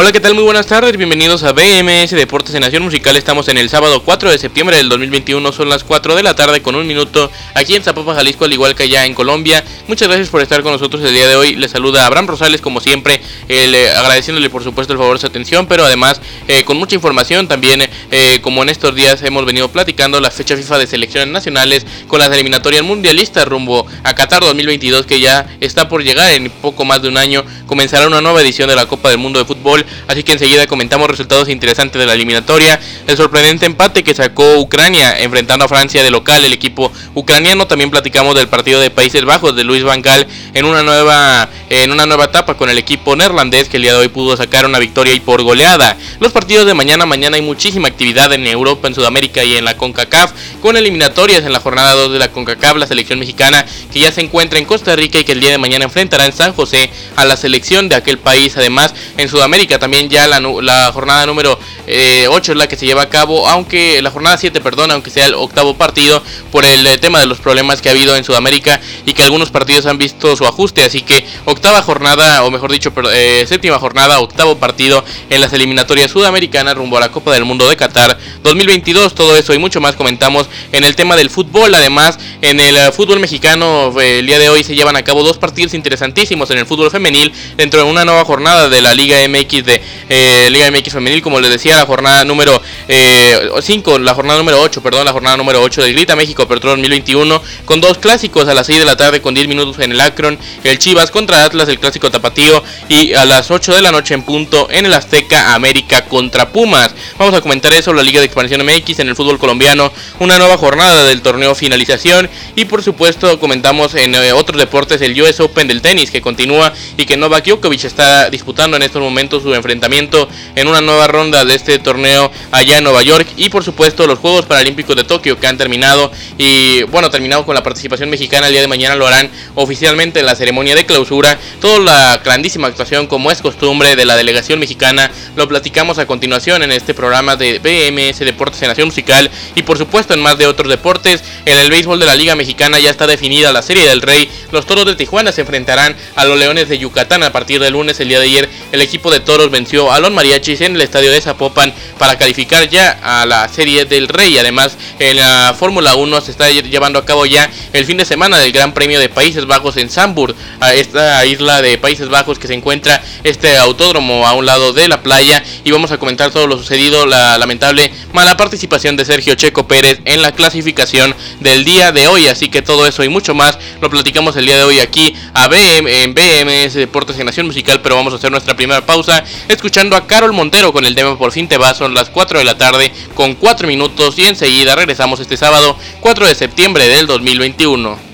Hola, ¿qué tal? Muy buenas tardes, bienvenidos a BMS Deportes en Nación Musical. Estamos en el sábado 4 de septiembre del 2021, son las 4 de la tarde con un minuto aquí en Zapopan, Jalisco, al igual que allá en Colombia. Muchas gracias por estar con nosotros el día de hoy. Les saluda Abraham Rosales, como siempre, eh, agradeciéndole por supuesto el favor de su atención, pero además eh, con mucha información también, eh, como en estos días hemos venido platicando, la fecha FIFA de selecciones nacionales con las eliminatorias mundialistas rumbo a Qatar 2022, que ya está por llegar en poco más de un año. Comenzará una nueva edición de la Copa del Mundo de Fútbol así que enseguida comentamos resultados interesantes de la eliminatoria, el sorprendente empate que sacó Ucrania enfrentando a Francia de local, el equipo ucraniano, también platicamos del partido de Países Bajos de Luis Van Gaal en una nueva en una nueva etapa con el equipo neerlandés que el día de hoy pudo sacar una victoria y por goleada. Los partidos de mañana, mañana hay muchísima actividad en Europa, en Sudamérica y en la CONCACAF, con eliminatorias en la jornada 2 de la CONCACAF, la selección mexicana que ya se encuentra en Costa Rica y que el día de mañana enfrentará en San José a la selección de aquel país. Además, en Sudamérica también ya la, jornada número 8 eh, es la que se lleva a cabo, aunque la jornada 7, perdón, aunque sea el octavo partido, por el eh, tema de los problemas que ha habido en Sudamérica y que algunos partidos han visto su ajuste. Así que octava jornada, o mejor dicho, eh, séptima jornada, octavo partido en las eliminatorias sudamericanas rumbo a la Copa del Mundo de Qatar 2022. Todo eso y mucho más comentamos en el tema del fútbol. Además, en el fútbol mexicano, el día de hoy se llevan a cabo dos partidos interesantísimos en el fútbol femenil dentro de una nueva jornada de la Liga MX eh, Liga MX Femenil, como les decía, la jornada número 5, eh, la jornada número 8, perdón, la jornada número 8 del Grita México Apertura 2021, con dos clásicos a las 6 de la tarde con 10 minutos en el Akron, el Chivas contra Atlas, el clásico tapatío, y a las 8 de la noche en punto en el Azteca América contra Pumas. Vamos a comentar eso, la Liga de Expansión MX en el fútbol colombiano, una nueva jornada del torneo finalización, y por supuesto comentamos en eh, otros deportes el US Open del tenis que continúa y que Novak Djokovic está disputando en estos momentos su enfrentamiento en una nueva ronda de este torneo allá en Nueva York y por supuesto los Juegos Paralímpicos de Tokio que han terminado y bueno, terminado con la participación mexicana el día de mañana lo harán oficialmente en la ceremonia de clausura. Toda la grandísima actuación como es costumbre de la delegación mexicana lo platicamos a continuación en este programa de BMS Deportes en Nación Musical y por supuesto en más de otros deportes. En el béisbol de la Liga Mexicana ya está definida la Serie del Rey. Los Toros de Tijuana se enfrentarán a los Leones de Yucatán a partir del lunes. El día de ayer el equipo de Toros venció a los mariachis en el estadio de Zapopan para calificar ya a la Serie del Rey. Además, en la Fórmula 1 se está llevando a cabo ya el fin de semana del Gran Premio de Países Bajos en Sambur, a esta isla de Países Bajos que se encuentra este autódromo a un lado de la playa. Y vamos a comentar todo lo sucedido, la lamentable mala participación de Sergio Checo Pérez en la clasificación del día de hoy. Así que todo eso y mucho más lo platicamos el día de hoy aquí a BM, en BMS Deportes en Nación Musical. Pero vamos a hacer nuestra primera pausa escuchando a Carol Montero con el tema Por fin te vas. Son las 4 de la tarde con 4 minutos y enseguida regresamos este sábado 4 de septiembre del 2021.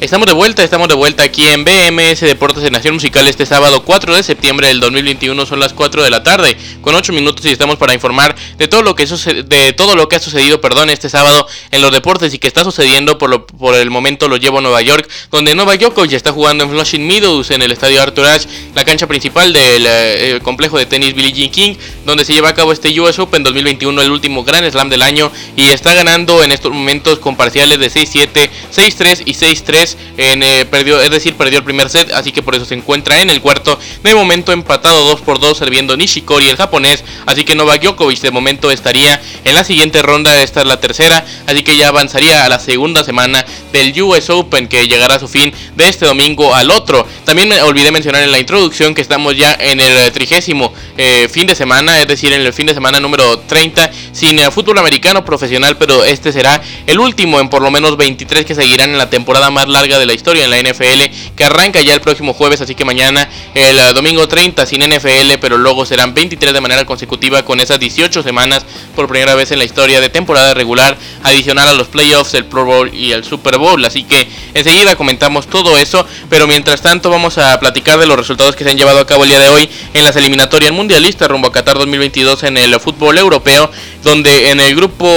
Estamos de vuelta, estamos de vuelta aquí en BMS Deportes de Nación Musical este sábado 4 de septiembre del 2021, son las 4 de la tarde, con 8 minutos y estamos para informar de todo lo que de todo lo que ha sucedido, perdón, este sábado en los deportes y que está sucediendo por, lo, por el momento lo llevo a Nueva York, donde Nueva York ya está jugando en Flushing Meadows en el estadio Arthur Ashe, la cancha principal del eh, complejo de tenis Billie Jean King, donde se lleva a cabo este US Open 2021, el último gran slam del año y está ganando en estos momentos con parciales de 6-7, 6-3 y 6-3 eh, perdió, es decir, perdió el primer set, así que por eso se encuentra en el cuarto. De momento empatado 2 por 2 serviendo Nishikori el japonés, así que Novak Djokovic de momento estaría en la siguiente ronda, esta es la tercera, así que ya avanzaría a la segunda semana del US Open que llegará a su fin de este domingo al otro. También me olvidé mencionar en la introducción que estamos ya en el trigésimo eh, fin de semana, es decir, en el fin de semana número 30 sin eh, fútbol americano profesional, pero este será el último en por lo menos 23 que seguirán en la temporada más larga larga de la historia en la NFL que arranca ya el próximo jueves, así que mañana el eh, domingo 30 sin NFL, pero luego serán 23 de manera consecutiva con esas 18 semanas por primera vez en la historia de temporada regular, adicional a los playoffs, el Pro Bowl y el Super Bowl, así que enseguida comentamos todo eso, pero mientras tanto vamos a platicar de los resultados que se han llevado a cabo el día de hoy en las eliminatorias mundialistas rumbo a Qatar 2022 en el fútbol europeo, donde en el grupo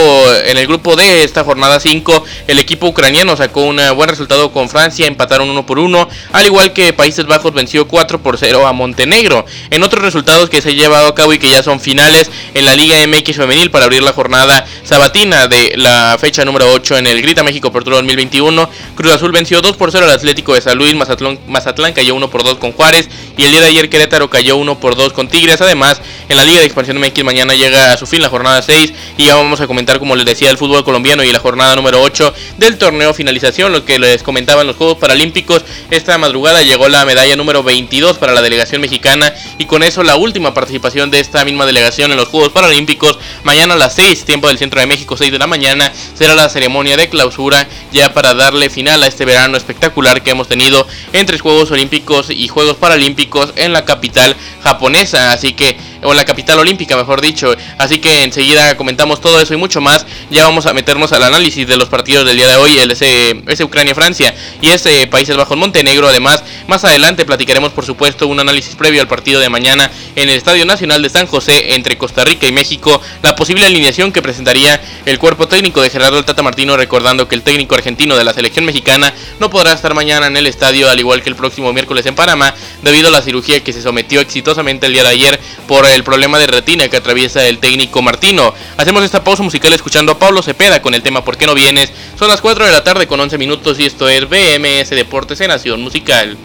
en el grupo D esta jornada 5 el equipo ucraniano sacó un buen resultado con Francia, empataron uno por uno, al igual que Países Bajos venció 4 por 0 a Montenegro. En otros resultados que se ha llevado a cabo y que ya son finales en la Liga MX femenil para abrir la jornada sabatina de la fecha número 8 en el Grita México Apertura 2021, Cruz Azul venció 2 por 0 al Atlético de San Luis, Mazatlán, Mazatlán cayó 1 por 2 con Juárez y el día de ayer Querétaro cayó 1 por 2 con Tigres. Además, en la Liga de Expansión MX mañana llega a su fin la jornada 6 y ya vamos a comentar, como les decía, el fútbol colombiano y la jornada número 8 del torneo finalización, lo que les comentaba en los Juegos Paralímpicos. Esta madrugada llegó la medalla número 22 para la delegación mexicana y con eso la última participación de esta misma delegación en los Juegos Paralímpicos. Mañana a las 6, tiempo del centro de México, 6 de la mañana, será la ceremonia de clausura ya para darle final a este verano espectacular que hemos tenido entre Juegos Olímpicos y Juegos Paralímpicos en la capital japonesa. Así que o la capital olímpica, mejor dicho. Así que enseguida comentamos todo eso y mucho más. Ya vamos a meternos al análisis de los partidos del día de hoy, el ese, ese Ucrania-Francia y ese Países Bajos Montenegro. Además, más adelante platicaremos, por supuesto, un análisis previo al partido de mañana en el Estadio Nacional de San José entre Costa Rica y México, la posible alineación que presentaría el cuerpo técnico de Gerardo Tata Martino, recordando que el técnico argentino de la selección mexicana no podrá estar mañana en el estadio, al igual que el próximo miércoles en Panamá, debido a la cirugía que se sometió exitosamente el día de ayer por el problema de retina que atraviesa el técnico Martino. Hacemos esta pausa musical escuchando a Pablo Cepeda con el tema ¿Por qué no vienes? Son las 4 de la tarde con 11 minutos y esto es BMS Deportes en Nación Musical.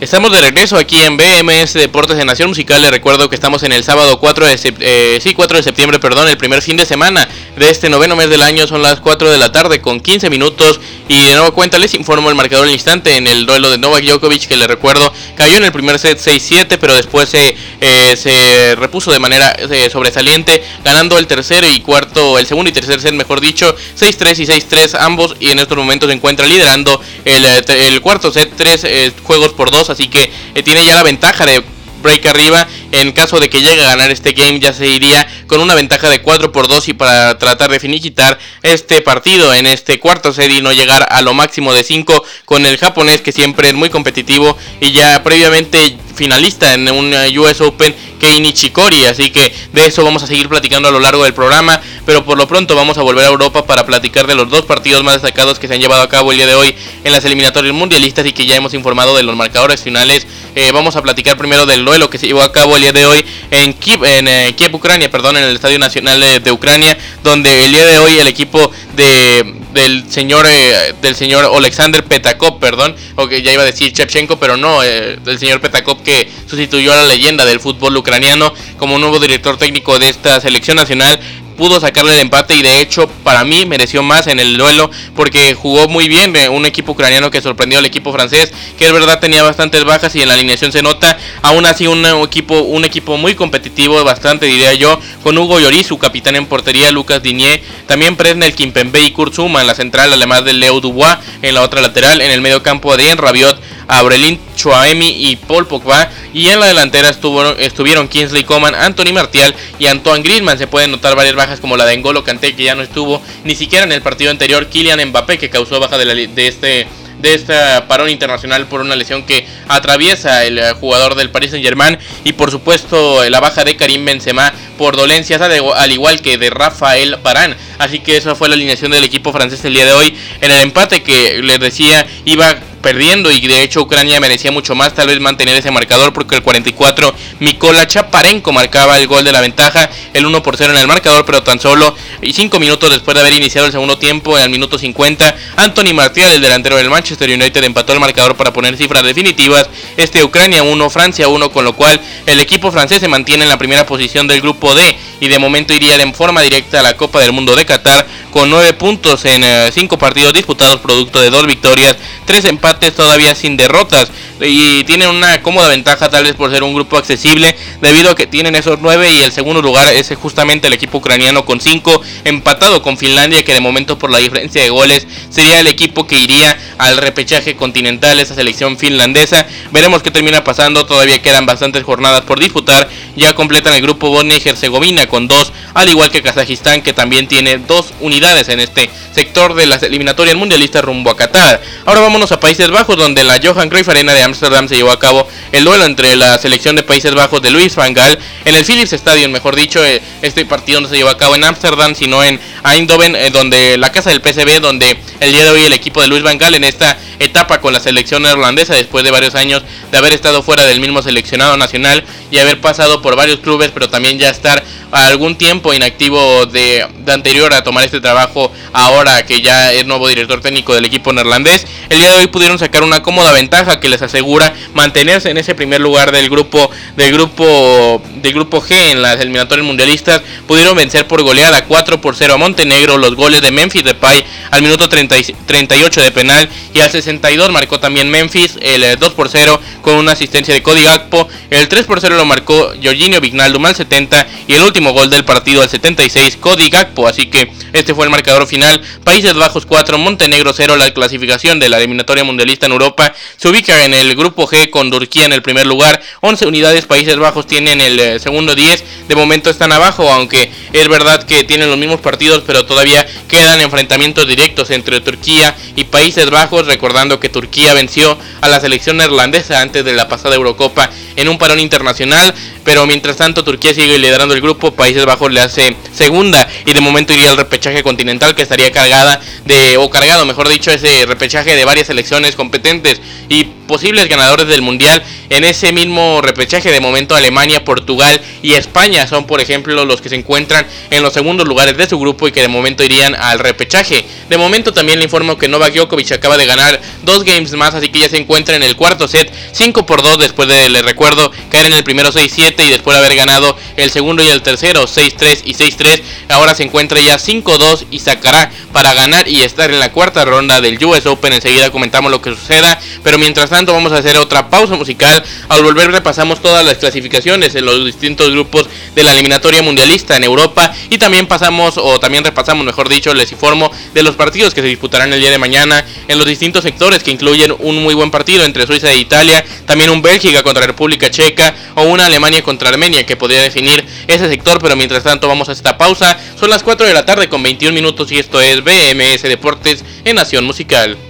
Estamos de regreso aquí en BMS Deportes de Nación Musical. Les recuerdo que estamos en el sábado 4 de, eh, sí, 4 de septiembre, perdón, el primer fin de semana de este noveno mes del año. Son las 4 de la tarde con 15 minutos. Y de nuevo cuenta les informo el marcador al instante en el duelo de Novak Djokovic, que les recuerdo cayó en el primer set 6-7, pero después se, eh, se repuso de manera eh, sobresaliente, ganando el tercero y cuarto, el segundo y tercer set, mejor dicho, 6-3 y 6-3 ambos. Y en estos momentos se encuentra liderando el, el cuarto set, 3 juegos por 2 así que eh, tiene ya la ventaja de break arriba. En caso de que llegue a ganar este game, ya se iría con una ventaja de 4 por 2 y para tratar de finiquitar este partido en este cuarto set y no llegar a lo máximo de 5 con el japonés que siempre es muy competitivo y ya previamente finalista en un US Open Kei Nishikori, así que de eso vamos a seguir platicando a lo largo del programa, pero por lo pronto vamos a volver a Europa para platicar de los dos partidos más destacados que se han llevado a cabo el día de hoy en las eliminatorias mundialistas y que ya hemos informado de los marcadores finales. Eh, vamos a platicar primero del duelo que se llevó a cabo el día de hoy en Kiev, en, eh, Kiev Ucrania, perdón, en el Estadio Nacional de, Ucrania, donde el día de hoy el equipo de del señor eh, del señor Alexander Petakov, perdón, o que ya iba a decir Chevchenko, pero no, del señor Petakov que sustituyó a la leyenda del fútbol ucraniano como nuevo director técnico de esta selección nacional pudo sacarle el empate y de hecho para mí mereció más en el duelo porque jugó muy bien eh, un equipo ucraniano que sorprendió al equipo francés que es verdad tenía bastantes bajas y en la alineación se nota aún así un equipo un equipo muy competitivo bastante diría yo con Hugo Lloris su capitán en portería Lucas Digné también Presnel Kimpembe y Kurt en la central además de Leo Dubois en la otra lateral en el medio campo Adrien Rabiot Abrelin Chouameni y Paul Pogba. Y en la delantera estuvieron Kingsley Coman, Anthony Martial y Antoine Griezmann. Se pueden notar varias bajas como la de N'Golo Kanté que ya no estuvo ni siquiera en el partido anterior. Kylian Mbappé que causó baja de, de este de este parón internacional por una lesión que atraviesa el eh, jugador del Paris Saint Germain y por supuesto la baja de Karim Benzema por dolencias al igual que de Rafael Barán así que esa fue la alineación del equipo francés el día de hoy en el empate que les decía iba perdiendo y de hecho Ucrania merecía mucho más tal vez mantener ese marcador porque el 44 Mikola Chaparenko marcaba el gol de la ventaja, el 1 por 0 en el marcador, pero tan solo 5 minutos después de haber iniciado el segundo tiempo, en el minuto 50, Anthony Martial, el delantero del Manchester United, empató el marcador para poner cifras definitivas, este Ucrania 1, Francia 1, con lo cual el equipo francés se mantiene en la primera posición del grupo D y de momento iría en forma directa a la Copa del Mundo de Qatar con 9 puntos en 5 eh, partidos disputados producto de 2 victorias, 3 empates todavía sin derrotas. Y tienen una cómoda ventaja tal vez por ser un grupo accesible debido a que tienen esos 9 y el segundo lugar es justamente el equipo ucraniano con 5 empatado con Finlandia que de momento por la diferencia de goles sería el equipo que iría al repechaje continental esa selección finlandesa. Veremos qué termina pasando todavía quedan bastantes jornadas por disputar. Ya completan el grupo Bosnia y Herzegovina con 2 al igual que Kazajistán que también tiene dos unidades en este sector de las eliminatorias mundialistas rumbo a Qatar. Ahora vámonos a Países Bajos donde la Johan Cruyff Arena de Ámsterdam se llevó a cabo el duelo entre la selección de Países Bajos de Luis Van Gaal en el Philips Stadium, mejor dicho, eh, este partido no se llevó a cabo en Ámsterdam sino en Eindhoven, eh, donde la casa del PSV, donde el día de hoy el equipo de Luis Van Gaal en esta etapa con la selección neerlandesa después de varios años de haber estado fuera del mismo seleccionado nacional y haber pasado por varios clubes, pero también ya estar algún tiempo inactivo de, anterior a tomar este trabajo ahora que ya es nuevo director técnico del equipo neerlandés. El día de hoy pudieron sacar una cómoda ventaja que les asegura mantenerse en ese primer lugar del grupo del grupo del grupo G en las eliminatorias mundialistas. Pudieron vencer por goleada 4 por 0 a Montenegro los goles de Memphis Depay al minuto 38 de penal y al 62 marcó también Memphis el 2 por 0 con una asistencia de Cody Gakpo. El 3 por 0 lo marcó Jorginho Vignaldum al 70 y el último gol del partido al 76, Cody Gakpo. Así que este fue el marcador final. Países Bajos 4, Montenegro 0. La clasificación de la eliminatoria mundialista en Europa se ubica en el grupo G con Turquía en el primer lugar. 11 unidades, Países Bajos tienen el eh, segundo 10. De momento están abajo, aunque es verdad que tienen los mismos partidos, pero todavía quedan enfrentamientos directos entre Turquía y Países Bajos. Recordando que Turquía venció a la selección neerlandesa antes de la pasada Eurocopa en un parón internacional. Pero mientras tanto, Turquía sigue liderando el grupo Países Bajos le hace segunda y de momento iría al repechaje continental que estaría cargada de, o cargado mejor dicho, ese repechaje de varias selecciones competentes y posibles ganadores del mundial en ese mismo repechaje de momento Alemania, Portugal y España son por ejemplo los que se encuentran en los segundos lugares de su grupo y que de momento irían al repechaje. De momento también le informo que Novak Djokovic acaba de ganar dos games más así que ya se encuentra en el cuarto set 5 por 2 después de, le recuerdo, caer en el primero 6-7 y después de haber ganado el segundo y el tercero 6-3 y 6-3. Ahora se encuentra ya 5-2 y sacará para ganar y estar en la cuarta ronda del US Open. Enseguida comentamos lo que suceda. Pero mientras tanto vamos a hacer otra pausa musical. Al volver repasamos todas las clasificaciones en los distintos grupos de la eliminatoria mundialista en Europa. Y también pasamos, o también repasamos, mejor dicho, les informo de los partidos que se disputarán el día de mañana en los distintos sectores que incluyen un muy buen partido entre Suiza e Italia. También un Bélgica contra República Checa o una Alemania contra Armenia que podría definir ese sector pero mientras tanto vamos a esta pausa. Son las 4 de la tarde con 21 minutos y esto es BMS Deportes en Nación Musical.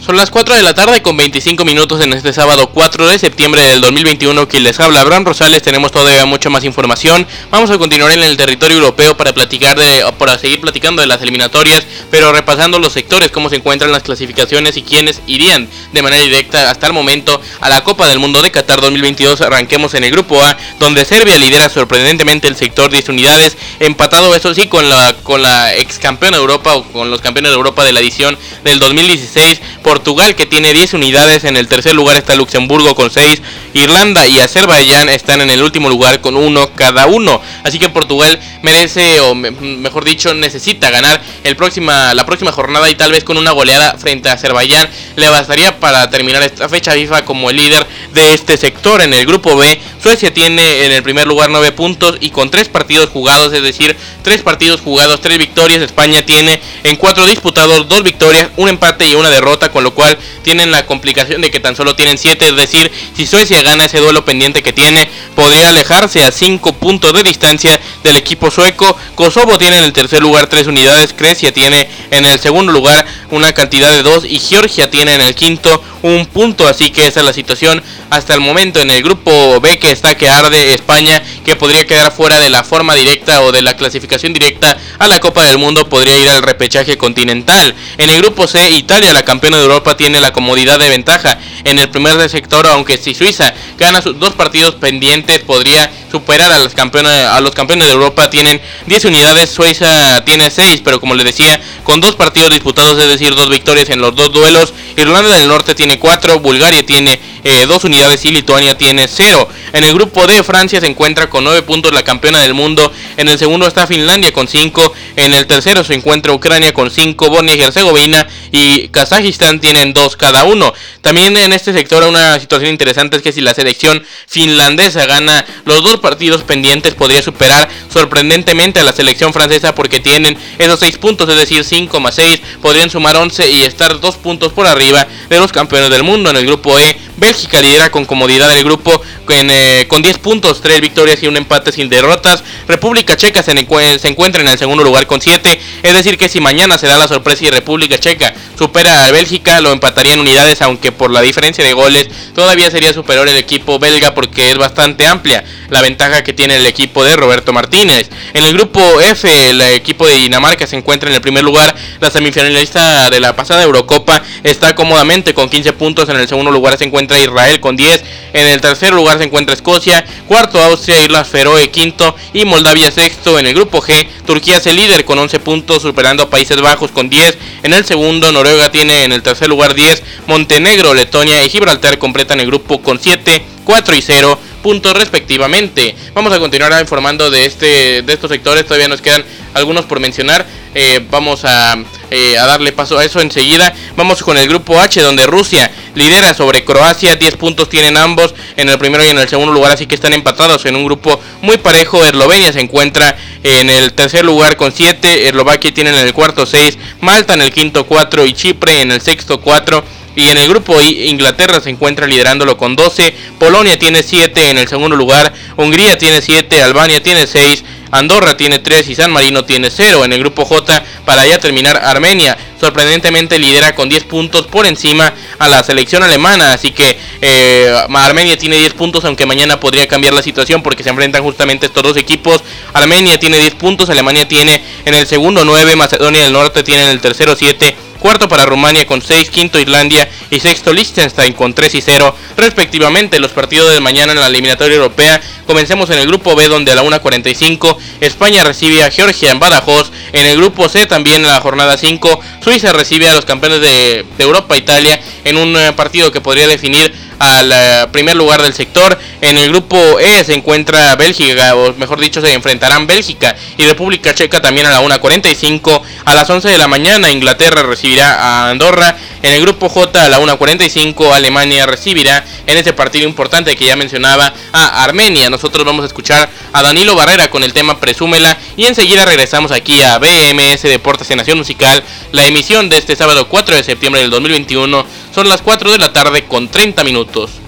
Son las 4 de la tarde con 25 minutos en este sábado 4 de septiembre del 2021. Quien les habla, Abraham Rosales. Tenemos todavía mucha más información. Vamos a continuar en el territorio europeo para platicar de, para seguir platicando de las eliminatorias, pero repasando los sectores, cómo se encuentran las clasificaciones y quiénes irían de manera directa hasta el momento a la Copa del Mundo de Qatar 2022. Arranquemos en el grupo A, donde Serbia lidera sorprendentemente el sector 10 unidades, empatado eso sí con la con la ex campeona de Europa o con los campeones de Europa de la edición del 2016. Portugal que tiene 10 unidades, en el tercer lugar está Luxemburgo con 6, Irlanda y Azerbaiyán están en el último lugar con uno cada uno. Así que Portugal merece, o mejor dicho, necesita ganar el próxima, la próxima jornada y tal vez con una goleada frente a Azerbaiyán le bastaría para terminar esta fecha FIFA como el líder de este sector. En el grupo B, Suecia tiene en el primer lugar 9 puntos y con 3 partidos jugados, es decir, 3 partidos jugados, 3 victorias. España tiene en 4 disputados 2 victorias, un empate y una derrota lo cual tienen la complicación de que tan solo tienen 7, es decir, si Suecia gana ese duelo pendiente que tiene, podría alejarse a 5 puntos de distancia del equipo sueco. Kosovo tiene en el tercer lugar 3 unidades, Grecia tiene en el segundo lugar una cantidad de 2 y Georgia tiene en el quinto un punto, así que esa es la situación hasta el momento en el grupo B que está que arde España, que podría quedar fuera de la forma directa o de la clasificación directa a la Copa del Mundo, podría ir al repechaje continental. En el grupo C, Italia, la campeona de Europa, tiene la comodidad de ventaja en el primer sector, aunque si Suiza gana sus dos partidos pendientes, podría superar a los campeones, a los campeones de Europa. Tienen 10 unidades, Suiza tiene 6, pero como les decía, con dos partidos disputados, es decir, dos victorias en los dos duelos. Irlanda del Norte tiene 4, Bulgaria tiene eh, dos unidades y Lituania tiene 0. En el grupo D, Francia se encuentra con 9 puntos, la campeona del mundo. En el segundo está Finlandia con 5. En el tercero se encuentra Ucrania con 5. Bosnia y Herzegovina y Kazajistán tienen 2 cada uno. También en este sector una situación interesante es que si la selección finlandesa gana los dos partidos pendientes, podría superar sorprendentemente a la selección francesa porque tienen esos 6 puntos, es decir, 5 más 6. Podrían sumar 11 y estar 2 puntos por arriba de los campeones del mundo. En el grupo E, Bélgica lidera con comodidad el grupo eh, con 10 puntos, 3 victorias y un empate sin derrotas. República Checa se, se, encuentra en el segundo lugar con 7. Es decir, que si mañana se da la sorpresa y República Checa supera a Bélgica, lo empataría en unidades, aunque por la diferencia de goles todavía sería superior el equipo belga porque es bastante amplia la ventaja que tiene el equipo de Roberto Martínez. En el grupo F, el equipo de Dinamarca se encuentra en el primer lugar. La semifinalista de la pasada Eurocopa está cómodamente con 15 puntos. En el segundo lugar se encuentra Israel con 10. En el tercer lugar se encuentra Escocia. Cuarto Austria, Islas Feroe quinto y Moldavia sexto. En el grupo G, Turquía es el líder con 11 puntos, superando a Países Bajos con 10. En el segundo, Noruega tiene en el tercer lugar 10. Montenegro, Letonia y Gibraltar completan el grupo con 7, 4 y 0 puntos respectivamente. Vamos a continuar informando de este de estos sectores, todavía nos quedan algunos por mencionar. Eh, vamos a, eh, a, darle paso a eso enseguida. Vamos con el grupo H, donde Rusia lidera sobre Croacia. 10 puntos tienen ambos en el primero y en el segundo lugar, así que están empatados en un grupo muy parejo. Eslovenia se encuentra en el tercer lugar con 7. Eslovaquia tiene en el cuarto 6. Malta en el quinto 4 y Chipre en el sexto 4. Y en el grupo Inglaterra se encuentra liderándolo con 12, Polonia tiene 7 en el segundo lugar, Hungría tiene 7, Albania tiene 6, Andorra tiene 3 y San Marino tiene 0. En el grupo J, para ya terminar, Armenia sorprendentemente lidera con 10 puntos por encima a la selección alemana. Así que eh, Armenia tiene 10 puntos, aunque mañana podría cambiar la situación porque se enfrentan justamente estos dos equipos. Armenia tiene 10 puntos, Alemania tiene en el segundo 9, Macedonia del Norte tiene en el tercero 7 cuarto para Rumania con 6, quinto Islandia y sexto Liechtenstein con 3 y 0 respectivamente. Los partidos de mañana en la eliminatoria europea comencemos en el grupo B donde a la 1.45 España recibe a Georgia en Badajoz. En el grupo C también en la jornada 5 Suiza recibe a los campeones de, de Europa Italia en un eh, partido que podría definir al eh, primer lugar del sector. En el grupo E se encuentra Bélgica, o mejor dicho, se enfrentarán Bélgica y República Checa también a la 1.45. A las 11 de la mañana Inglaterra recibirá a Andorra. En el grupo J a la 1.45 Alemania recibirá en ese partido importante que ya mencionaba a Armenia. Nosotros vamos a escuchar a Danilo Barrera con el tema Presúmela y enseguida regresamos aquí a BMS Deportes en Nación Musical, la emisión de este sábado 4 de septiembre del 2021 son las 4 de la tarde con 30 minutos.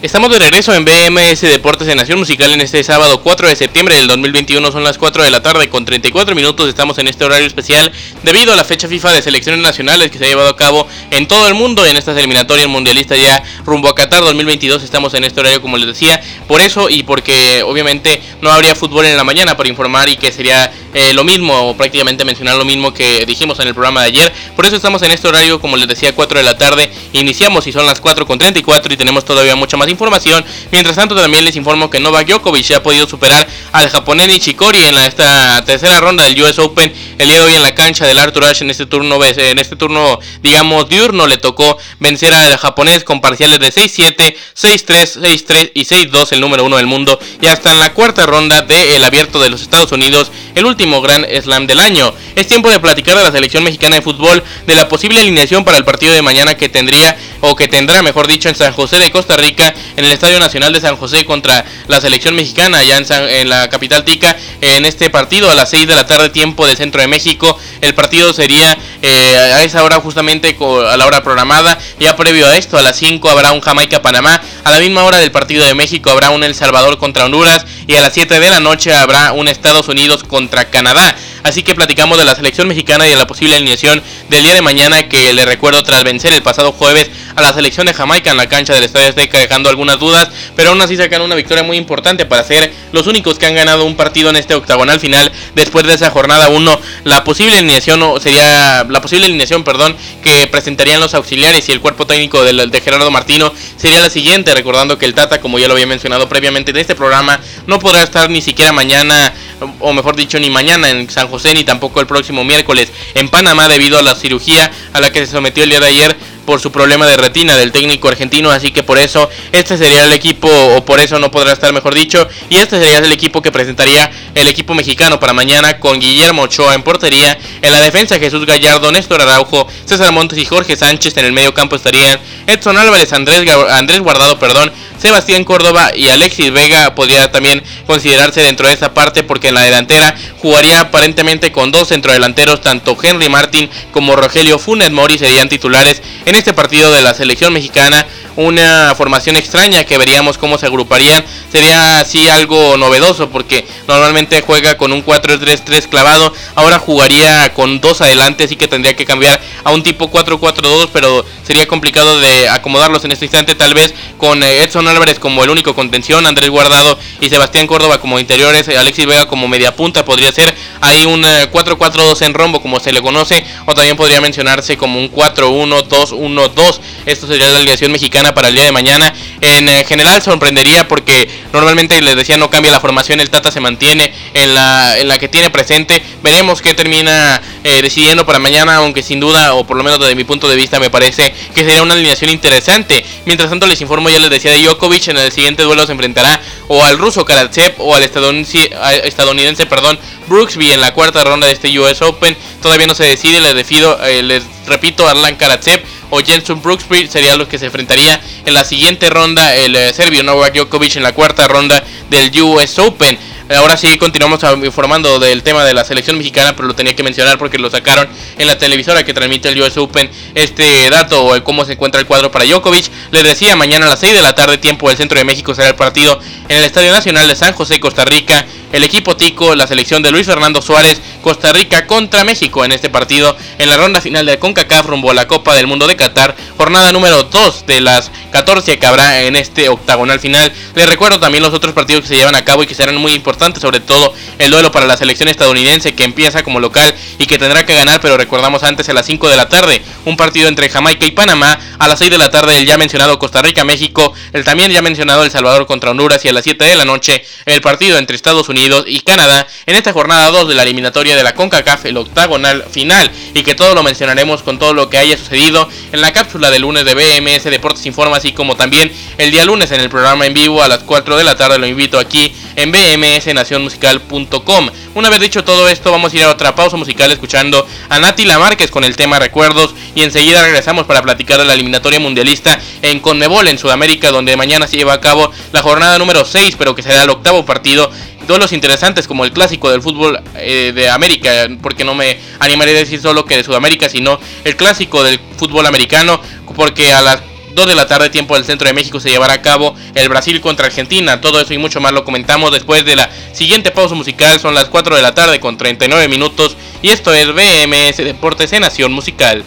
Estamos de regreso en BMS Deportes en Nación Musical en este sábado 4 de septiembre del 2021. Son las 4 de la tarde con 34 minutos. Estamos en este horario especial debido a la fecha FIFA de selecciones nacionales que se ha llevado a cabo en todo el mundo en estas eliminatorias mundialistas ya rumbo a Qatar 2022. Estamos en este horario como les decía. Por eso y porque obviamente no habría fútbol en la mañana para informar y que sería eh, lo mismo o prácticamente mencionar lo mismo que dijimos en el programa de ayer. Por eso estamos en este horario como les decía 4 de la tarde. Iniciamos y son las 4 con 34 y tenemos todavía mucha más información. Mientras tanto, también les informo que Novak Djokovic ya ha podido superar al japonés Nishikori en la, esta tercera ronda del US Open el día de hoy en la cancha del Arthur Ashe en este turno en este turno digamos diurno le tocó vencer al japonés con parciales de 6-7, 6-3, 6-3 y 6-2 el número uno del mundo y hasta en la cuarta ronda del abierto de los Estados Unidos el último gran slam del año. Es tiempo de platicar de la selección mexicana de fútbol de la posible alineación para el partido de mañana que tendría o que tendrá mejor dicho en San José de Costa Rica en el Estadio Nacional de San José contra la selección mexicana allá en, la capital tica en este partido a las 6 de la tarde tiempo del centro de México. El partido sería eh, a esa hora justamente a la hora programada. Ya previo a esto a las 5 habrá un Jamaica-Panamá. A la misma hora del partido de México habrá un El Salvador contra Honduras y a las 7 de la noche habrá un Estados Unidos contra Canadá. Así que platicamos de la selección mexicana y de la posible alineación del día de mañana que le recuerdo tras vencer el pasado jueves a la selección de Jamaica en la cancha del Estadio Azteca dejando algunas dudas, pero aún así sacan una victoria muy importante para ser los únicos que han ganado un partido en este octagonal final después de esa jornada 1. La posible alineación sería la posible alineación, perdón, que presentarían los auxiliares y el cuerpo técnico de, de Gerardo Martino sería la siguiente, recordando que el Tata, como ya lo había mencionado previamente en este programa, no podrá estar ni siquiera mañana o mejor dicho, ni mañana en San José, ni tampoco el próximo miércoles en Panamá debido a la cirugía a la que se sometió el día de ayer por su problema de retina del técnico argentino, así que por eso este sería el equipo, o por eso no podrá estar mejor dicho, y este sería el equipo que presentaría el equipo mexicano para mañana con Guillermo Ochoa en portería, en la defensa Jesús Gallardo, Néstor Araujo, César Montes y Jorge Sánchez, en el medio campo estarían Edson Álvarez, Andrés, Andrés Guardado, perdón, Sebastián Córdoba y Alexis Vega podría también considerarse dentro de esa parte porque en la delantera jugaría aparentemente con dos centrodelanteros, tanto Henry Martin como Rogelio Funes Mori serían titulares en este partido de la selección mexicana una formación extraña que veríamos cómo se agruparían. Sería así algo novedoso porque normalmente juega con un 4-3-3 clavado. Ahora jugaría con dos adelante, así que tendría que cambiar a un tipo 4-4-2, pero sería complicado de acomodarlos en este instante. Tal vez con eh, Edson Álvarez como el único contención, Andrés Guardado y Sebastián Córdoba como interiores, Alexis Vega como media punta. Podría ser ahí un 4-4-2 eh, en rombo, como se le conoce, o también podría mencionarse como un 4-1-2-1-2. Esto sería la alineación mexicana para el día de mañana. En eh, general sorprendería porque normalmente les decía no cambia la formación, el Tata se mantiene en la, en la que tiene presente. Veremos qué termina eh, decidiendo para mañana, aunque sin duda, o por lo menos desde mi punto de vista, me parece que sería una alineación interesante. Mientras tanto les informo, ya les decía de Djokovic, en el siguiente duelo se enfrentará o al ruso Karatsev o al estadounidense, estadounidense perdón, Brooksby en la cuarta ronda de este US Open. Todavía no se decide, les, defido, eh, les repito, Arlan Karatsev o Jenson Brooksby serían los que se enfrentaría en la siguiente ronda el eh, serbio Novak Djokovic en la cuarta ronda del US Open. Ahora sí continuamos informando del tema de la selección mexicana, pero lo tenía que mencionar porque lo sacaron en la televisora que transmite el US Open este dato o cómo se encuentra el cuadro para Djokovic. Les decía, mañana a las 6 de la tarde, tiempo del centro de México, será el partido en el Estadio Nacional de San José, Costa Rica. El equipo Tico, la selección de Luis Fernando Suárez, Costa Rica contra México en este partido en la ronda final de CONCACAF rumbo a la Copa del Mundo de Qatar, jornada número 2 de las 14 que habrá en este octagonal final. Les recuerdo también los otros partidos que se llevan a cabo y que serán muy importantes sobre todo el duelo para la selección estadounidense que empieza como local y que tendrá que ganar, pero recordamos antes a las 5 de la tarde, un partido entre Jamaica y Panamá, a las 6 de la tarde el ya mencionado Costa Rica-México, el también ya mencionado El Salvador contra Honduras y a las 7 de la noche el partido entre Estados Unidos y Canadá en esta jornada 2 de la eliminatoria de la CONCACAF, el octagonal final y que todo lo mencionaremos con todo lo que haya sucedido en la cápsula del lunes de BMS Deportes Informa, así como también el día lunes en el programa en vivo a las 4 de la tarde, lo invito aquí en BMS nacionmusical.com. Una vez dicho todo esto, vamos a ir a otra pausa musical escuchando a Nati Lamarquez con el tema Recuerdos y enseguida regresamos para platicar de la eliminatoria mundialista en Conmebol en Sudamérica, donde mañana se lleva a cabo la jornada número 6, pero que será el octavo partido los interesantes como el clásico del fútbol eh, de América, porque no me animaré a decir solo que de Sudamérica, sino el clásico del fútbol americano, porque a las 2 de la tarde, tiempo del centro de México, se llevará a cabo el Brasil contra Argentina. Todo eso y mucho más lo comentamos después de la siguiente pausa musical. Son las 4 de la tarde con 39 minutos. Y esto es BMS Deportes en Nación Musical.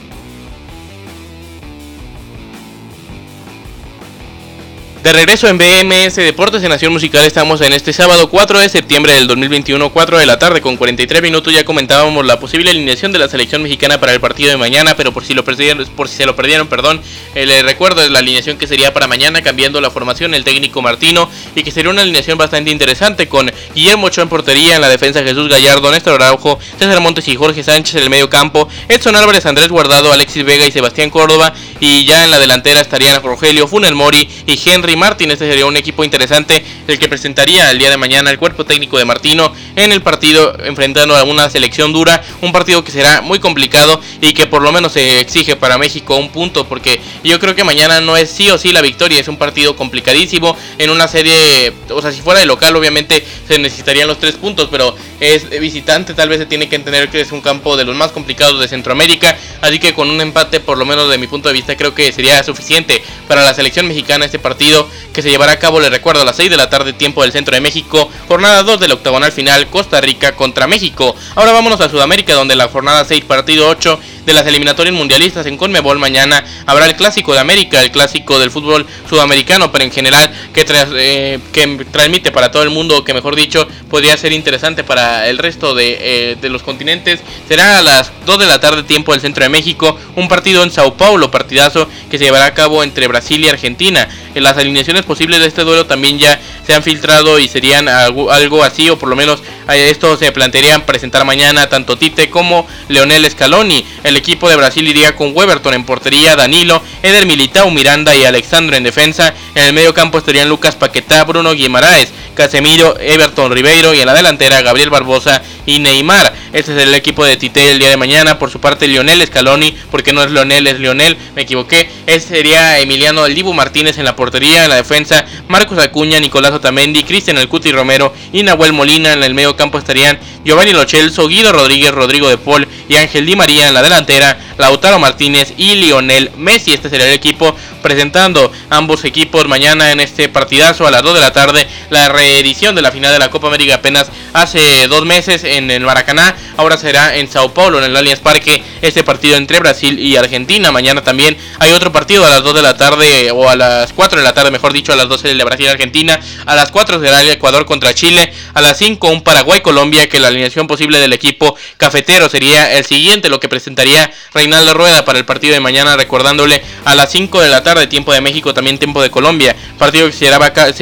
De regreso en BMS Deportes en Nación Musical estamos en este sábado 4 de septiembre del 2021, 4 de la tarde con 43 minutos. Ya comentábamos la posible alineación de la selección mexicana para el partido de mañana, pero por si lo perdieron, por si se lo perdieron, perdón, eh, les recuerdo la alineación que sería para mañana cambiando la formación el técnico Martino y que sería una alineación bastante interesante con Guillermo Ochoa en portería, en la defensa Jesús Gallardo, Néstor Araujo, César Montes y Jorge Sánchez en el medio campo, Edson Álvarez, Andrés Guardado, Alexis Vega y Sebastián Córdoba y ya en la delantera estarían Rogelio Funel Mori y Henry Martín. Este sería un equipo interesante el que presentaría el día de mañana el cuerpo técnico de Martino en el partido enfrentando a una selección dura. Un partido que será muy complicado y que por lo menos se exige para México un punto porque yo creo que mañana no es sí o sí la victoria. Es un partido complicadísimo en una serie, o sea, si fuera de local obviamente se necesitarían los tres puntos, pero es visitante tal vez se tiene que entender que es un campo de los más complicados de Centroamérica. Así que con un empate por lo menos de mi punto de vista creo que sería suficiente para la selección mexicana este partido que se llevará a cabo, le recuerdo, a las 6 de la tarde, tiempo del centro de México, jornada 2 del octagonal final, Costa Rica contra México. Ahora vámonos a Sudamérica, donde la jornada 6, partido 8 de las eliminatorias mundialistas en Conmebol mañana habrá el clásico de América, el clásico del fútbol sudamericano, pero en general que, eh, que transmite para todo el mundo, que mejor dicho, podría ser interesante para el resto de, eh, de los continentes. Será a las 2 de la tarde, tiempo del centro de México, un partido en Sao Paulo, partidazo que se llevará a cabo entre Brasil y Argentina. En las posibles de este duelo también ya se han filtrado y serían algo, algo así, o por lo menos eh, esto se plantearían presentar mañana tanto Tite como Leonel Scaloni. El equipo de Brasil iría con Weberton en portería, Danilo, Eder Militao, Miranda y Alexandro en defensa. En el medio campo estarían Lucas Paquetá, Bruno Guimaraes, Casemiro, Everton Ribeiro y en la delantera Gabriel Barbosa y Neymar. Este es el equipo de Tite el día de mañana. Por su parte, Lionel Scaloni, porque no es Lionel, es Lionel, me equivoqué. Este sería Emiliano Dibu Martínez en la portería, en la defensa, Marcos Acuña, Nicolás Otamendi, Cristian El Cuti Romero y Nahuel Molina. En el medio campo estarían Giovanni Lochelso, Guido Rodríguez, Rodrigo de Paul y Ángel Di María en la delantera, Lautaro Martínez y Lionel Messi. Este sería el equipo presentando ambos equipos mañana en este partidazo a las 2 de la tarde. La reedición de la final de la Copa América apenas hace dos meses en el Maracaná. Ahora será en Sao Paulo, en el Allianz Parque, este partido entre Brasil y Argentina. Mañana también hay otro partido a las 2 de la tarde, o a las 4 de la tarde, mejor dicho, a las 12 de Brasil y Argentina. A las 4 será el Ecuador contra Chile. A las 5 un Paraguay-Colombia, que la alineación posible del equipo cafetero sería el siguiente, lo que presentaría Reinaldo Rueda para el partido de mañana, recordándole a las 5 de la tarde, tiempo de México, también tiempo de Colombia. Partido que se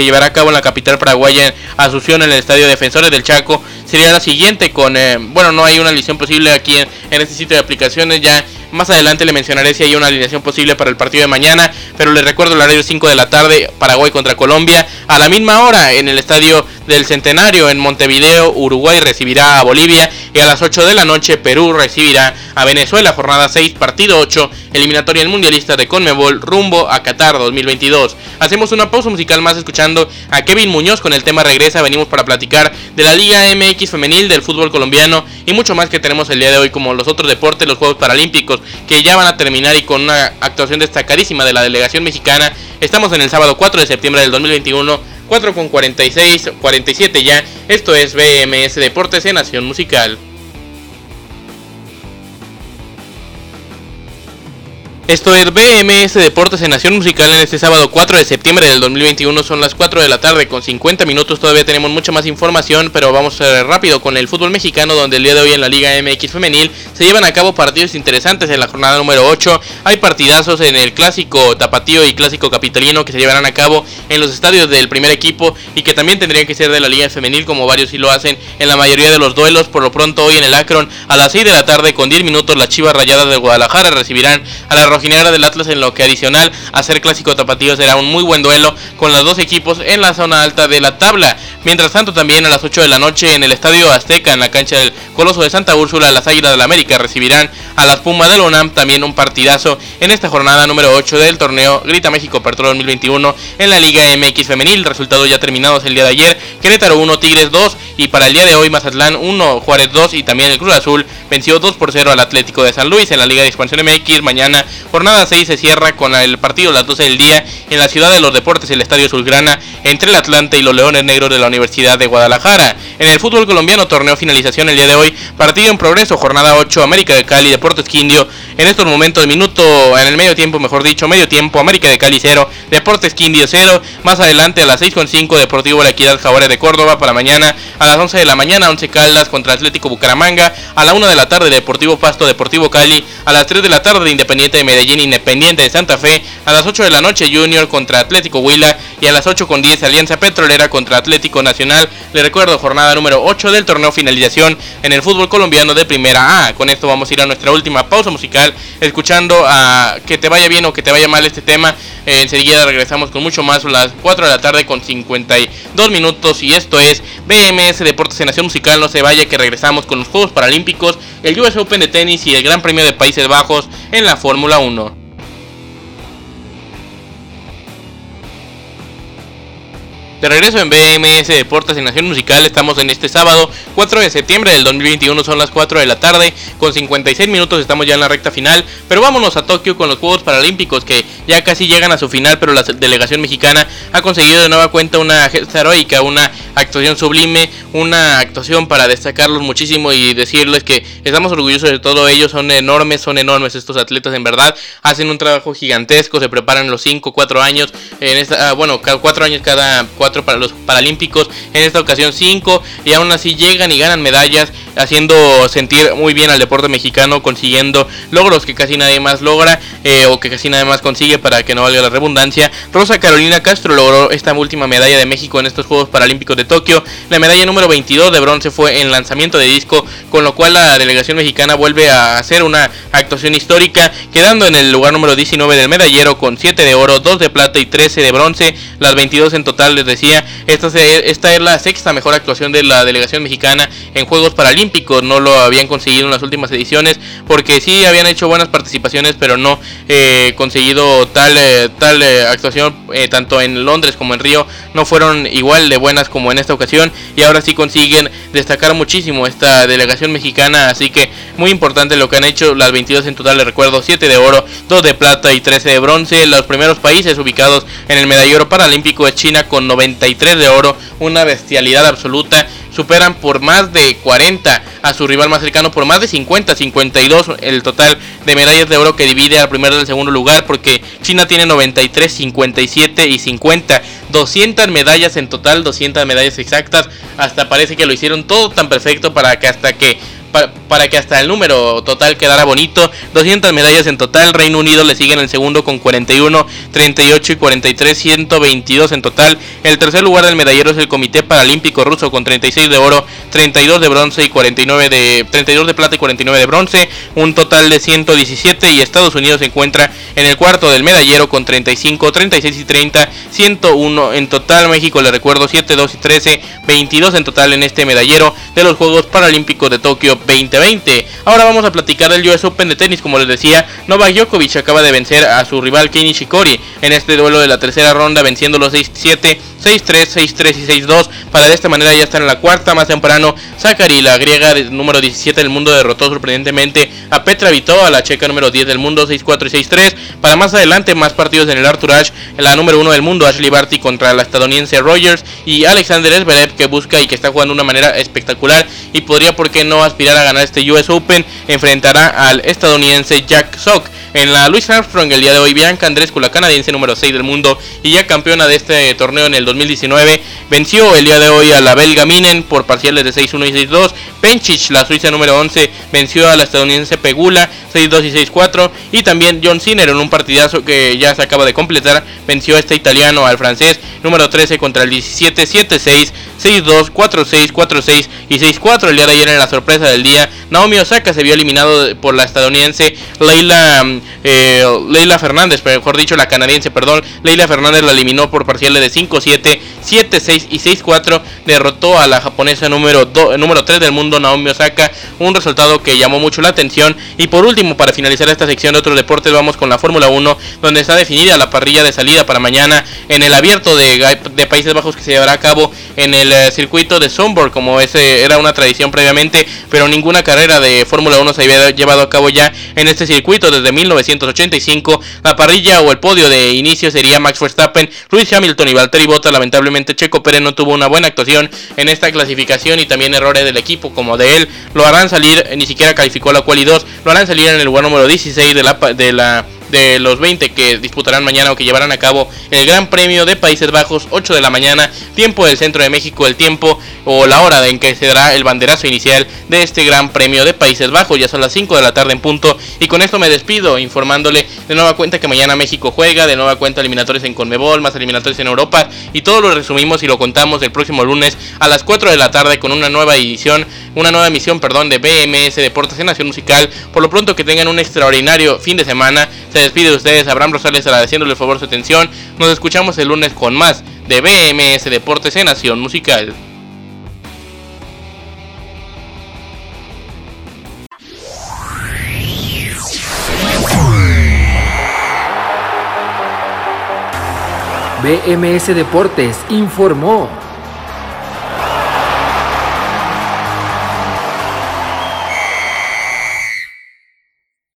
llevará, a cabo en la capital paraguaya, Asunción, en el Estadio Defensores del Chaco. Sería la siguiente con, eh, bueno, no hay una alineación posible aquí en, en este sitio de aplicaciones, ya más adelante le mencionaré si hay una alineación posible para el partido de mañana, pero les recuerdo el horario 5 de la tarde, Paraguay contra Colombia, a la misma hora en el estadio del Centenario en Montevideo, Uruguay recibirá a Bolivia y a las 8 de la noche Perú recibirá a Venezuela, jornada 6, partido 8, eliminatoria el mundialista de Conmebol rumbo a Qatar 2022. Hacemos una pausa musical más escuchando a Kevin Muñoz con el tema Regresa, venimos para platicar de la Liga MX femenil, del fútbol colombiano y mucho más que tenemos el día de hoy como los otros deportes, los Juegos Paralímpicos que ya van a terminar y con una actuación destacadísima de la delegación mexicana. Estamos en el sábado 4 de septiembre del 2021 4 con 46, 47 ya. Esto es BMS Deportes en Nación Musical. Esto es BMS Deportes en Nación Musical en este sábado 4 de septiembre del 2021. Son las 4 de la tarde con 50 minutos. Todavía tenemos mucha más información, pero vamos a rápido con el fútbol mexicano, donde el día de hoy en la Liga MX Femenil se llevan a cabo partidos interesantes en la jornada número 8. Hay partidazos en el clásico tapatío y clásico capitalino que se llevarán a cabo en los estadios del primer equipo y que también tendrían que ser de la Liga Femenil, como varios sí lo hacen en la mayoría de los duelos. Por lo pronto, hoy en el Akron a las 6 de la tarde con 10 minutos, las Chivas Rayadas de Guadalajara recibirán a la rojinegras del Atlas en lo que adicional a ser clásico tapatío será un muy buen duelo con los dos equipos en la zona alta de la tabla. Mientras tanto también a las 8 de la noche en el Estadio Azteca en la cancha del Coloso de Santa Úrsula las Águilas del la América recibirán a las Pumas del UNAM también un partidazo en esta jornada número 8 del torneo Grita México Apertura 2021 en la Liga MX Femenil. Resultados ya terminados el día de ayer. Querétaro 1, Tigres 2 y para el día de hoy Mazatlán 1, Juárez 2 y también el Cruz Azul venció 2 por 0 al Atlético de San Luis en la Liga de Expansión MX. Mañana jornada 6 se cierra con el partido a las 12 del día en la Ciudad de los Deportes, el Estadio Sulgrana, entre el Atlante y los Leones Negros de la Universidad de Guadalajara. En el fútbol colombiano, torneo finalización el día de hoy, partido en progreso, jornada 8, América de Cali, Deportes Quindio. En estos momentos, minuto en el medio tiempo, mejor dicho, medio tiempo, América de Cali 0, Deportes Quindio 0. Más adelante a las 6.5, Deportivo La Equidad Jaguares de Córdoba para mañana. A las 11 de la mañana, 11 Caldas contra Atlético Bucaramanga. A la 1 de la tarde, Deportivo Pasto, Deportivo Cali. A las 3 de la tarde, Independiente de Medellín, Independiente de Santa Fe. A las 8 de la noche, Junior contra Atlético Huila. Y a las 8 con 10, Alianza Petrolera contra Atlético Nacional. Le recuerdo, jornada número 8 del torneo finalización en el fútbol colombiano de primera A. Con esto vamos a ir a nuestra última pausa musical, escuchando a que te vaya bien o que te vaya mal este tema. Enseguida regresamos con mucho más las 4 de la tarde con 52 minutos. Y esto es BMS Deportes en Nación Musical. No se vaya que regresamos con los Juegos Paralímpicos, el US Open de tenis y el Gran Premio de Países Bajos en la Fórmula 1. De regreso en BMS Deportes en Nación Musical, estamos en este sábado 4 de septiembre del 2021, son las 4 de la tarde, con 56 minutos estamos ya en la recta final, pero vámonos a Tokio con los Juegos Paralímpicos que ya casi llegan a su final, pero la delegación mexicana ha conseguido de nueva cuenta una gesta heroica, una actuación sublime, una actuación para destacarlos muchísimo y decirles que estamos orgullosos de todo ello, son enormes, son enormes estos atletas en verdad, hacen un trabajo gigantesco, se preparan los 5, 4 años, en esta, ah, bueno, 4 años cada 4 para los Paralímpicos, en esta ocasión 5, y aún así llegan y ganan medallas. Haciendo sentir muy bien al deporte mexicano, consiguiendo logros que casi nadie más logra eh, o que casi nadie más consigue para que no valga la redundancia. Rosa Carolina Castro logró esta última medalla de México en estos Juegos Paralímpicos de Tokio. La medalla número 22 de bronce fue en lanzamiento de disco, con lo cual la delegación mexicana vuelve a hacer una actuación histórica, quedando en el lugar número 19 del medallero con 7 de oro, 2 de plata y 13 de bronce, las 22 en total les decía. Esta, esta es la sexta mejor actuación de la delegación mexicana en Juegos Paralímpicos, no lo habían conseguido en las últimas ediciones porque sí habían hecho buenas participaciones, pero no eh, conseguido tal, eh, tal eh, actuación tanto en Londres como en Río, no fueron igual de buenas como en esta ocasión y ahora sí consiguen destacar muchísimo esta delegación mexicana, así que muy importante lo que han hecho, las 22 en total, les recuerdo, 7 de oro, 2 de plata y 13 de bronce, los primeros países ubicados en el medallero paralímpico es China con 93 de oro, una bestialidad absoluta, superan por más de 40 a su rival más cercano, por más de 50, 52 el total de medallas de oro que divide al primero del segundo lugar, porque China tiene 93, 57 y 50, 200 medallas en total, 200 medallas exactas, hasta parece que lo hicieron todo tan perfecto para que hasta que para, que hasta el número total quedara bonito. 200 medallas en total. Reino Unido le sigue en el segundo con 41, 38 y 43, 122 en total. El tercer lugar del medallero es el Comité Paralímpico Ruso con 36 de oro, 32 de bronce y 49 de 32 de plata y 49 de bronce, un total de 117 y Estados Unidos se encuentra en el cuarto del medallero con 35, 36 y 30, 101 en total. México le recuerdo 7, 2 y 13, 22 en total en este medallero de los Juegos Paralímpicos de Tokio 2020. Ahora vamos a platicar del US Open de tenis, como les decía, Novak Djokovic acaba de vencer a su rival Kenny Shikori en este duelo de la tercera ronda, venciendo los 6-7, 6-3, 6-3 y 6-2. Para de esta manera ya estar en la cuarta. Más temprano, Zachary, la griega número 17 del mundo, derrotó sorprendentemente a Petra Vitova, la checa número 10 del mundo, 6-4 y 6-3. Para más adelante, más partidos en el Arthur Ashe, la número 1 del mundo, Ashley Barty contra la estadounidense Rogers y Alexander Zverev que busca y que está jugando de una manera espectacular y podría, por qué no, aspirar a ganar este US Open. Enfrentará al estadounidense Jack Sock. En la Louis Armstrong el día de hoy, Bianca Andrescu, la canadiense número 6 del mundo y ya campeona de este torneo en el 2019, venció el día de hoy a la belga Minen por parciales de 6-1 y 6-2. Penchich, la suiza número 11, venció a la estadounidense Pegula 6-2 y 6-4. Y también John Sinner en un partidazo que ya se acaba de completar, venció a este italiano al francés número 13 contra el 17, 7-6, 6-2, 4-6, 4-6 y 6-4. El día de ayer en la sorpresa del día, Naomi Osaka se vio eliminado por la estadounidense Leila eh, Leila Fernández, mejor dicho, la canadiense, perdón. Leila Fernández la eliminó por parciales de 5-7, 7-6 y 6-4. Derrotó a la japonesa número, número 3 del mundo, Naomi Osaka. Un resultado que llamó mucho la atención. Y por último, para finalizar esta sección de otros deportes, vamos con la Fórmula 1, donde está definida la parrilla de salida para mañana en el abierto de, de Países Bajos que se llevará a cabo en el eh, circuito de Zandvoort, como ese era una tradición previamente, pero ninguna carrera de Fórmula 1 se había llevado a cabo ya en este circuito desde 1985. La parrilla o el podio de inicio sería Max Verstappen, Luis Hamilton y Valtteri Bottas. Lamentablemente Checo Pérez no tuvo una buena actuación en esta clasificación y también errores del equipo como de él. Lo harán salir, ni siquiera calificó la cual y 2, lo harán salir en el lugar número 16 de la, de la de los 20 que disputarán mañana o que llevarán a cabo el Gran Premio de Países Bajos, 8 de la mañana, tiempo del centro de México, el tiempo o la hora en que se dará el banderazo inicial de este Gran Premio de Países Bajos. Ya son las 5 de la tarde en punto y con esto me despido informándole de nueva cuenta que mañana México juega, de nueva cuenta eliminatorios en Conmebol, más eliminatorios en Europa y todo lo resumimos y lo contamos el próximo lunes a las 4 de la tarde con una nueva edición, una nueva emisión, perdón, de BMS Deportes en Nación Musical. Por lo pronto que tengan un extraordinario fin de semana despide de ustedes Abraham Rosales agradeciéndole el favor su atención. Nos escuchamos el lunes con más de BMS Deportes en Nación Musical. BMS Deportes informó.